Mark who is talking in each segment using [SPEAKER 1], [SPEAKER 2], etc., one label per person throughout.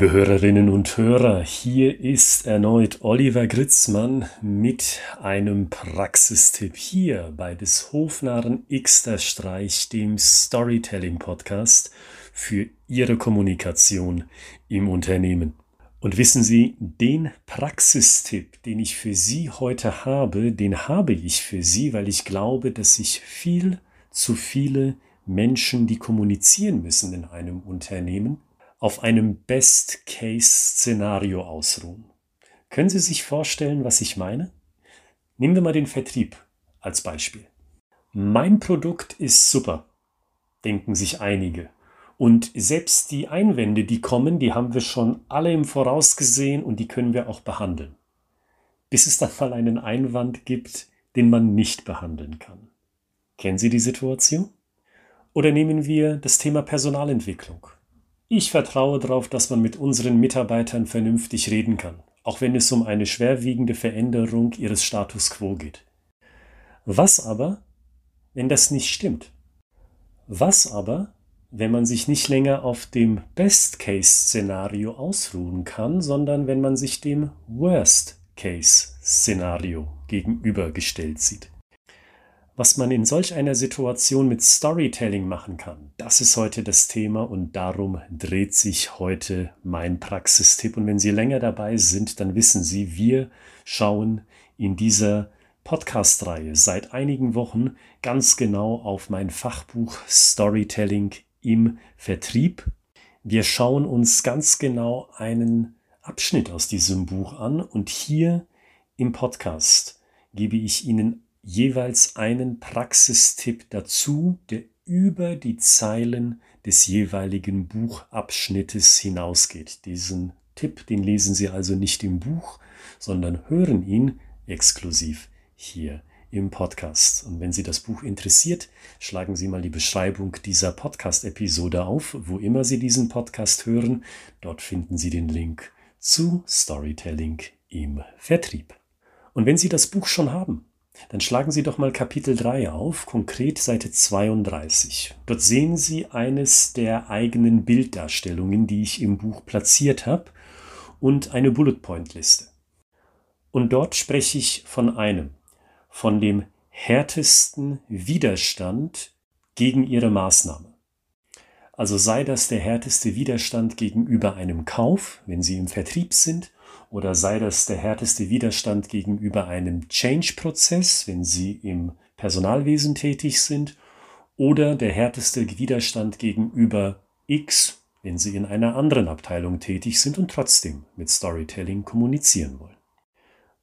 [SPEAKER 1] Liebe Hörerinnen und Hörer, hier ist erneut Oliver Gritzmann mit einem Praxistipp hier bei des Hofnarren Xter Streich, dem Storytelling Podcast für Ihre Kommunikation im Unternehmen. Und wissen Sie, den Praxistipp, den ich für Sie heute habe, den habe ich für Sie, weil ich glaube, dass sich viel zu viele Menschen, die kommunizieren müssen in einem Unternehmen, auf einem Best-Case-Szenario ausruhen. Können Sie sich vorstellen, was ich meine? Nehmen wir mal den Vertrieb als Beispiel. Mein Produkt ist super, denken sich einige. Und selbst die Einwände, die kommen, die haben wir schon alle im Voraus gesehen und die können wir auch behandeln. Bis es dann mal einen Einwand gibt, den man nicht behandeln kann. Kennen Sie die Situation? Oder nehmen wir das Thema Personalentwicklung. Ich vertraue darauf, dass man mit unseren Mitarbeitern vernünftig reden kann, auch wenn es um eine schwerwiegende Veränderung ihres Status quo geht. Was aber, wenn das nicht stimmt? Was aber, wenn man sich nicht länger auf dem Best-Case-Szenario ausruhen kann, sondern wenn man sich dem Worst-Case-Szenario gegenübergestellt sieht? Was man in solch einer Situation mit Storytelling machen kann, das ist heute das Thema und darum dreht sich heute mein Praxistipp. Und wenn Sie länger dabei sind, dann wissen Sie, wir schauen in dieser Podcast-Reihe seit einigen Wochen ganz genau auf mein Fachbuch Storytelling im Vertrieb. Wir schauen uns ganz genau einen Abschnitt aus diesem Buch an und hier im Podcast gebe ich Ihnen jeweils einen Praxistipp dazu, der über die Zeilen des jeweiligen Buchabschnittes hinausgeht. Diesen Tipp, den lesen Sie also nicht im Buch, sondern hören ihn exklusiv hier im Podcast. Und wenn Sie das Buch interessiert, schlagen Sie mal die Beschreibung dieser Podcast-Episode auf, wo immer Sie diesen Podcast hören. Dort finden Sie den Link zu Storytelling im Vertrieb. Und wenn Sie das Buch schon haben, dann schlagen Sie doch mal Kapitel 3 auf, konkret Seite 32. Dort sehen Sie eines der eigenen Bilddarstellungen, die ich im Buch platziert habe, und eine Bullet Point Liste. Und dort spreche ich von einem, von dem härtesten Widerstand gegen Ihre Maßnahme. Also sei das der härteste Widerstand gegenüber einem Kauf, wenn Sie im Vertrieb sind, oder sei das der härteste Widerstand gegenüber einem Change-Prozess, wenn Sie im Personalwesen tätig sind, oder der härteste Widerstand gegenüber X, wenn Sie in einer anderen Abteilung tätig sind und trotzdem mit Storytelling kommunizieren wollen.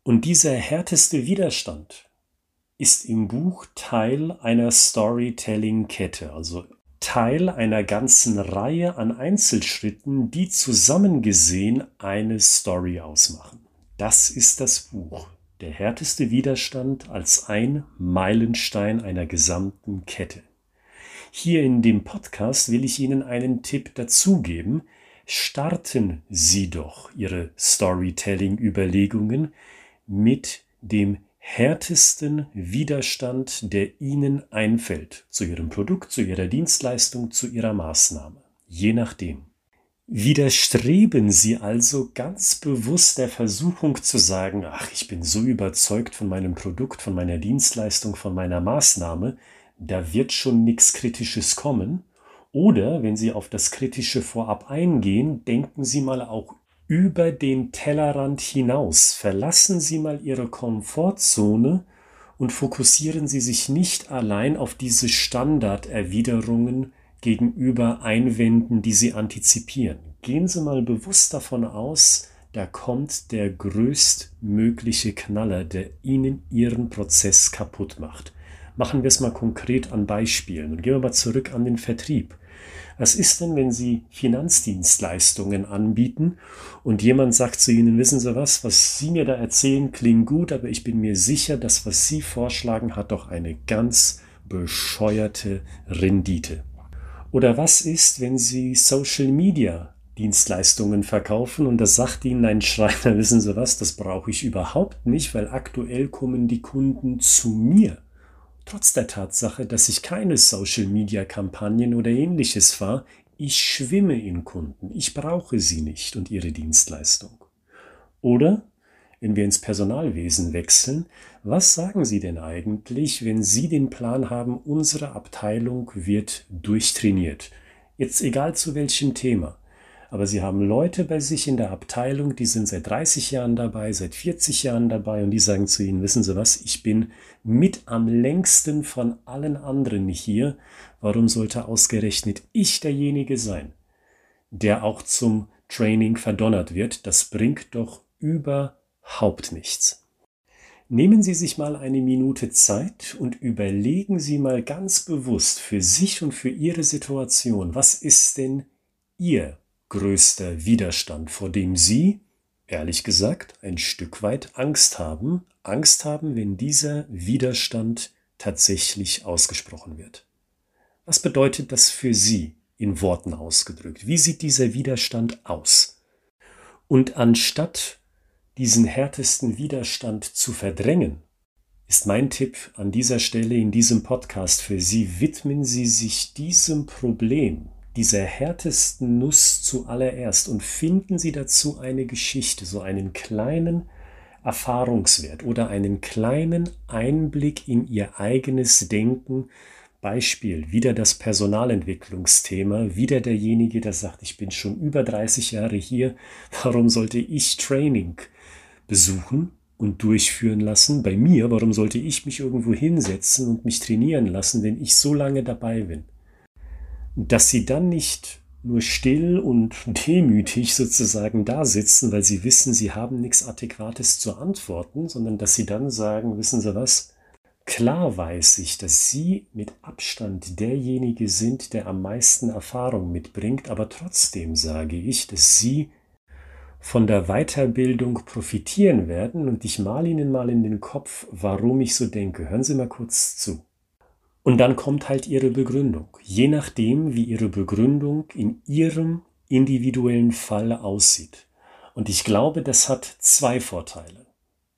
[SPEAKER 1] Und dieser härteste Widerstand ist im Buch Teil einer Storytelling-Kette, also Teil einer ganzen Reihe an Einzelschritten, die zusammengesehen eine Story ausmachen. Das ist das Buch. Der härteste Widerstand als ein Meilenstein einer gesamten Kette. Hier in dem Podcast will ich Ihnen einen Tipp dazugeben. Starten Sie doch Ihre Storytelling-Überlegungen mit dem härtesten Widerstand, der Ihnen einfällt, zu Ihrem Produkt, zu Ihrer Dienstleistung, zu Ihrer Maßnahme, je nachdem. Widerstreben Sie also ganz bewusst der Versuchung zu sagen, ach, ich bin so überzeugt von meinem Produkt, von meiner Dienstleistung, von meiner Maßnahme, da wird schon nichts Kritisches kommen. Oder wenn Sie auf das Kritische vorab eingehen, denken Sie mal auch über den Tellerrand hinaus. Verlassen Sie mal Ihre Komfortzone und fokussieren Sie sich nicht allein auf diese Standarderwiderungen gegenüber Einwänden, die Sie antizipieren. Gehen Sie mal bewusst davon aus, da kommt der größtmögliche Knaller, der Ihnen Ihren Prozess kaputt macht. Machen wir es mal konkret an Beispielen und gehen wir mal zurück an den Vertrieb. Was ist denn, wenn Sie Finanzdienstleistungen anbieten und jemand sagt zu Ihnen, wissen Sie was, was Sie mir da erzählen, klingt gut, aber ich bin mir sicher, das, was Sie vorschlagen, hat doch eine ganz bescheuerte Rendite. Oder was ist, wenn Sie Social Media Dienstleistungen verkaufen und das sagt Ihnen ein Schreiner, wissen Sie was, das brauche ich überhaupt nicht, weil aktuell kommen die Kunden zu mir. Trotz der Tatsache, dass ich keine Social-Media-Kampagnen oder ähnliches fahre, ich schwimme in Kunden, ich brauche sie nicht und ihre Dienstleistung. Oder, wenn wir ins Personalwesen wechseln, was sagen Sie denn eigentlich, wenn Sie den Plan haben, unsere Abteilung wird durchtrainiert? Jetzt egal zu welchem Thema. Aber Sie haben Leute bei sich in der Abteilung, die sind seit 30 Jahren dabei, seit 40 Jahren dabei und die sagen zu Ihnen, wissen Sie was, ich bin mit am längsten von allen anderen hier. Warum sollte ausgerechnet ich derjenige sein, der auch zum Training verdonnert wird? Das bringt doch überhaupt nichts. Nehmen Sie sich mal eine Minute Zeit und überlegen Sie mal ganz bewusst für sich und für Ihre Situation, was ist denn Ihr größter Widerstand, vor dem Sie, ehrlich gesagt, ein Stück weit Angst haben, Angst haben, wenn dieser Widerstand tatsächlich ausgesprochen wird. Was bedeutet das für Sie in Worten ausgedrückt? Wie sieht dieser Widerstand aus? Und anstatt diesen härtesten Widerstand zu verdrängen, ist mein Tipp an dieser Stelle in diesem Podcast für Sie, widmen Sie sich diesem Problem, dieser härtesten Nuss zuallererst und finden Sie dazu eine Geschichte, so einen kleinen Erfahrungswert oder einen kleinen Einblick in Ihr eigenes Denken. Beispiel, wieder das Personalentwicklungsthema, wieder derjenige, der sagt, ich bin schon über 30 Jahre hier, warum sollte ich Training besuchen und durchführen lassen? Bei mir, warum sollte ich mich irgendwo hinsetzen und mich trainieren lassen, wenn ich so lange dabei bin? Dass sie dann nicht nur still und demütig sozusagen da sitzen, weil sie wissen, sie haben nichts Adäquates zu antworten, sondern dass sie dann sagen, wissen Sie was? Klar weiß ich, dass Sie mit Abstand derjenige sind, der am meisten Erfahrung mitbringt, aber trotzdem sage ich, dass Sie von der Weiterbildung profitieren werden und ich mal Ihnen mal in den Kopf, warum ich so denke. Hören Sie mal kurz zu. Und dann kommt halt ihre Begründung. Je nachdem, wie ihre Begründung in ihrem individuellen Fall aussieht. Und ich glaube, das hat zwei Vorteile.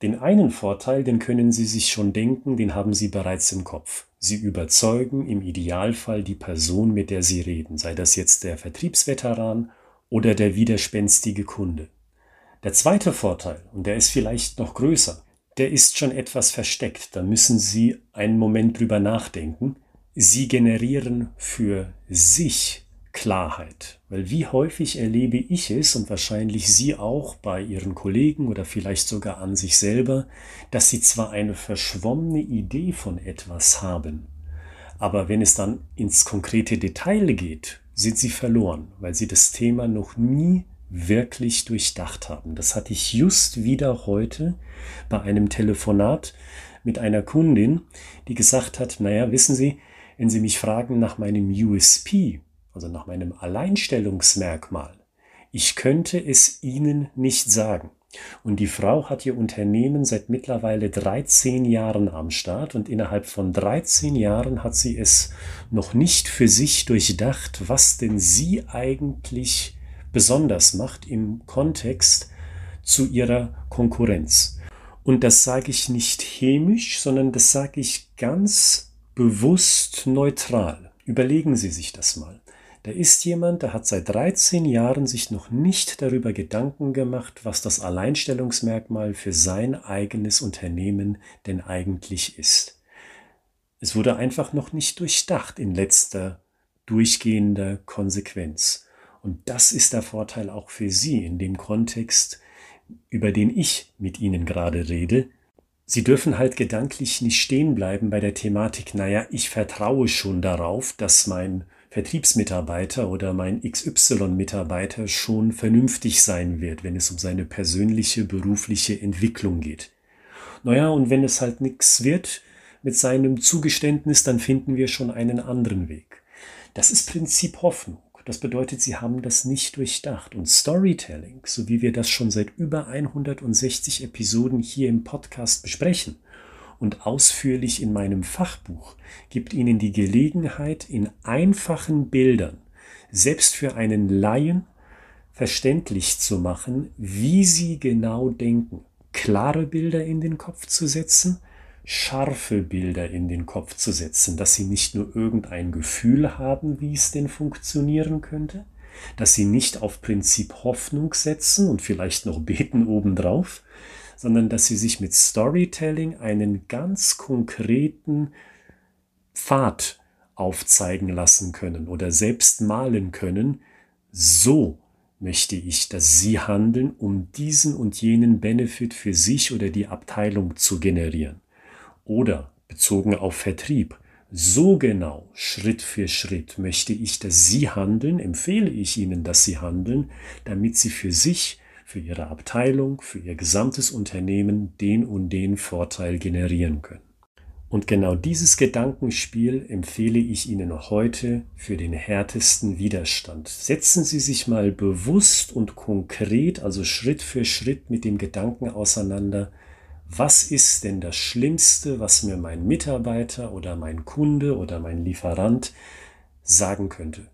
[SPEAKER 1] Den einen Vorteil, den können Sie sich schon denken, den haben Sie bereits im Kopf. Sie überzeugen im Idealfall die Person, mit der Sie reden, sei das jetzt der Vertriebsveteran oder der widerspenstige Kunde. Der zweite Vorteil, und der ist vielleicht noch größer, der ist schon etwas versteckt. Da müssen Sie einen Moment drüber nachdenken. Sie generieren für sich Klarheit. Weil wie häufig erlebe ich es und wahrscheinlich Sie auch bei Ihren Kollegen oder vielleicht sogar an sich selber, dass Sie zwar eine verschwommene Idee von etwas haben, aber wenn es dann ins konkrete Detail geht, sind Sie verloren, weil Sie das Thema noch nie wirklich durchdacht haben. Das hatte ich just wieder heute bei einem Telefonat mit einer Kundin, die gesagt hat, naja, wissen Sie, wenn Sie mich fragen nach meinem USP, also nach meinem Alleinstellungsmerkmal, ich könnte es Ihnen nicht sagen. Und die Frau hat ihr Unternehmen seit mittlerweile 13 Jahren am Start und innerhalb von 13 Jahren hat sie es noch nicht für sich durchdacht, was denn sie eigentlich besonders macht im Kontext zu ihrer Konkurrenz. Und das sage ich nicht chemisch, sondern das sage ich ganz bewusst neutral. Überlegen Sie sich das mal. Da ist jemand, der hat seit 13 Jahren sich noch nicht darüber Gedanken gemacht, was das Alleinstellungsmerkmal für sein eigenes Unternehmen denn eigentlich ist. Es wurde einfach noch nicht durchdacht in letzter durchgehender Konsequenz. Und das ist der Vorteil auch für Sie in dem Kontext, über den ich mit Ihnen gerade rede. Sie dürfen halt gedanklich nicht stehen bleiben bei der Thematik, naja, ich vertraue schon darauf, dass mein Vertriebsmitarbeiter oder mein XY-Mitarbeiter schon vernünftig sein wird, wenn es um seine persönliche berufliche Entwicklung geht. Naja, und wenn es halt nichts wird mit seinem Zugeständnis, dann finden wir schon einen anderen Weg. Das ist Prinzip Hoffnung. Das bedeutet, sie haben das nicht durchdacht. Und Storytelling, so wie wir das schon seit über 160 Episoden hier im Podcast besprechen und ausführlich in meinem Fachbuch, gibt Ihnen die Gelegenheit, in einfachen Bildern, selbst für einen Laien, verständlich zu machen, wie Sie genau denken. Klare Bilder in den Kopf zu setzen, scharfe Bilder in den Kopf zu setzen, dass sie nicht nur irgendein Gefühl haben, wie es denn funktionieren könnte, dass sie nicht auf Prinzip Hoffnung setzen und vielleicht noch beten obendrauf, sondern dass sie sich mit Storytelling einen ganz konkreten Pfad aufzeigen lassen können oder selbst malen können, so möchte ich, dass Sie handeln, um diesen und jenen Benefit für sich oder die Abteilung zu generieren. Oder bezogen auf Vertrieb, so genau, Schritt für Schritt möchte ich, dass Sie handeln, empfehle ich Ihnen, dass Sie handeln, damit Sie für sich, für Ihre Abteilung, für Ihr gesamtes Unternehmen den und den Vorteil generieren können. Und genau dieses Gedankenspiel empfehle ich Ihnen heute für den härtesten Widerstand. Setzen Sie sich mal bewusst und konkret, also Schritt für Schritt mit dem Gedanken auseinander, was ist denn das Schlimmste, was mir mein Mitarbeiter oder mein Kunde oder mein Lieferant sagen könnte?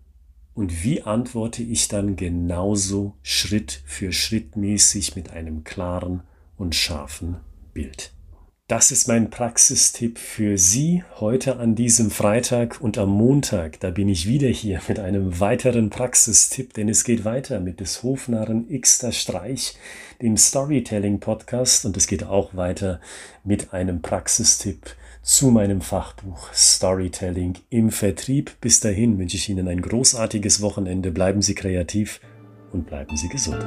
[SPEAKER 1] Und wie antworte ich dann genauso Schritt für Schritt mäßig mit einem klaren und scharfen Bild? Das ist mein Praxistipp für Sie heute an diesem Freitag und am Montag. Da bin ich wieder hier mit einem weiteren Praxistipp, denn es geht weiter mit des Hofnarren Xter Streich, dem Storytelling Podcast und es geht auch weiter mit einem Praxistipp zu meinem Fachbuch Storytelling im Vertrieb. Bis dahin wünsche ich Ihnen ein großartiges Wochenende. Bleiben Sie kreativ und bleiben Sie gesund.